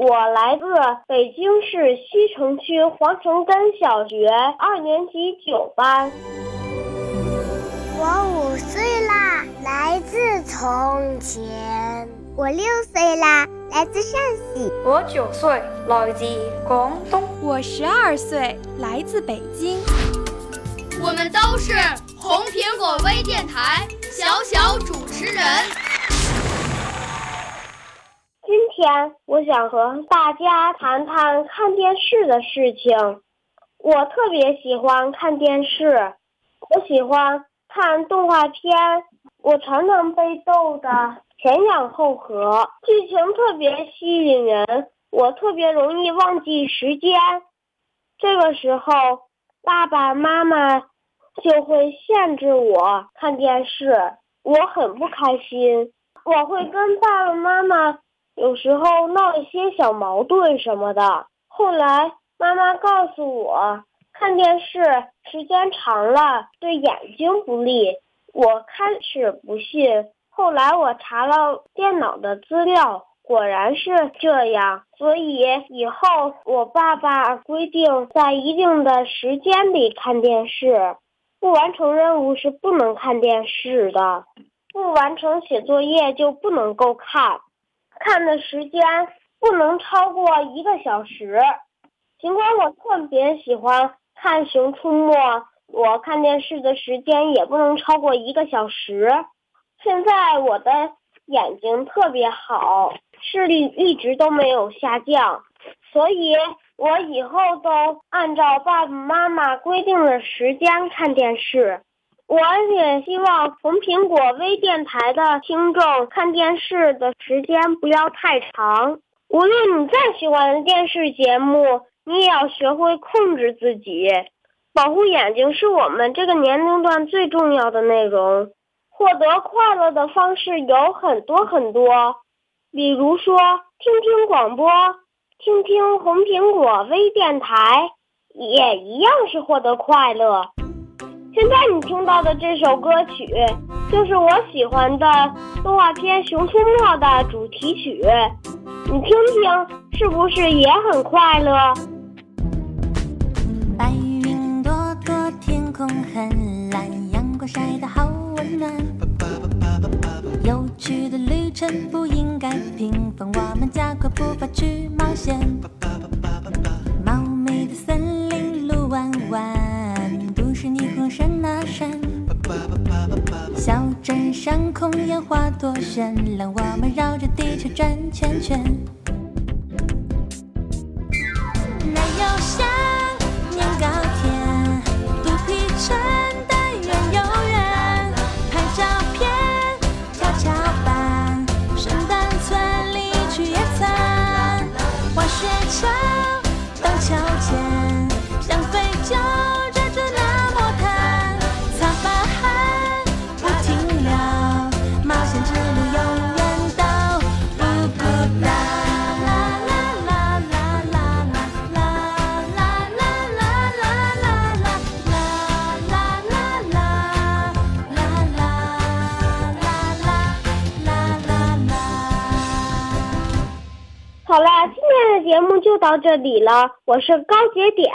我来自北京市西城区黄城根小学二年级九班。我五岁啦，来自从前。我六岁啦，来自陕西。我九岁，来自广东。我十二岁，来自北京。我们都是红苹果微电台小小主持人。天我想和大家谈谈看电视的事情。我特别喜欢看电视，我喜欢看动画片，我常常被逗得。前仰后合，剧情特别吸引人，我特别容易忘记时间。这个时候，爸爸妈妈就会限制我看电视，我很不开心。我会跟爸爸妈妈有时候闹一些小矛盾什么的。后来妈妈告诉我，看电视时间长了对眼睛不利。我开始不信。后来我查了电脑的资料，果然是这样。所以以后我爸爸规定在一定的时间里看电视，不完成任务是不能看电视的，不完成写作业就不能够看，看的时间不能超过一个小时。尽管我特别喜欢看《熊出没》，我看电视的时间也不能超过一个小时。现在我的眼睛特别好，视力一直都没有下降，所以我以后都按照爸爸妈妈规定的时间看电视。我也希望红苹果微电台的听众看电视的时间不要太长。无论你再喜欢的电视节目，你也要学会控制自己。保护眼睛是我们这个年龄段最重要的内容。获得快乐的方式有很多很多，比如说听听广播，听听红苹果微电台，也一样是获得快乐。现在你听到的这首歌曲，就是我喜欢的动画片《熊出没》的主题曲，你听听，是不是也很快乐？白云朵朵，天空很蓝，阳光晒得好。温暖。有趣的旅程不应该平凡，我们加快步伐去冒险。空烟花多绚烂，我们绕着地球转圈圈。没有好了，今天的节目就到这里了，我是高节点，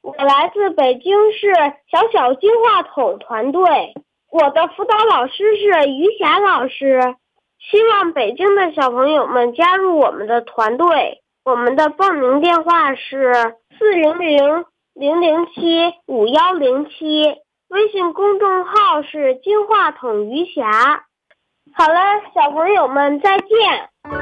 我来自北京市小小金话筒团队，我的辅导老师是于霞老师，希望北京的小朋友们加入我们的团队。我们的报名电话是四零零零零七五幺零七，微信公众号是金话筒余霞。好了，小朋友们再见。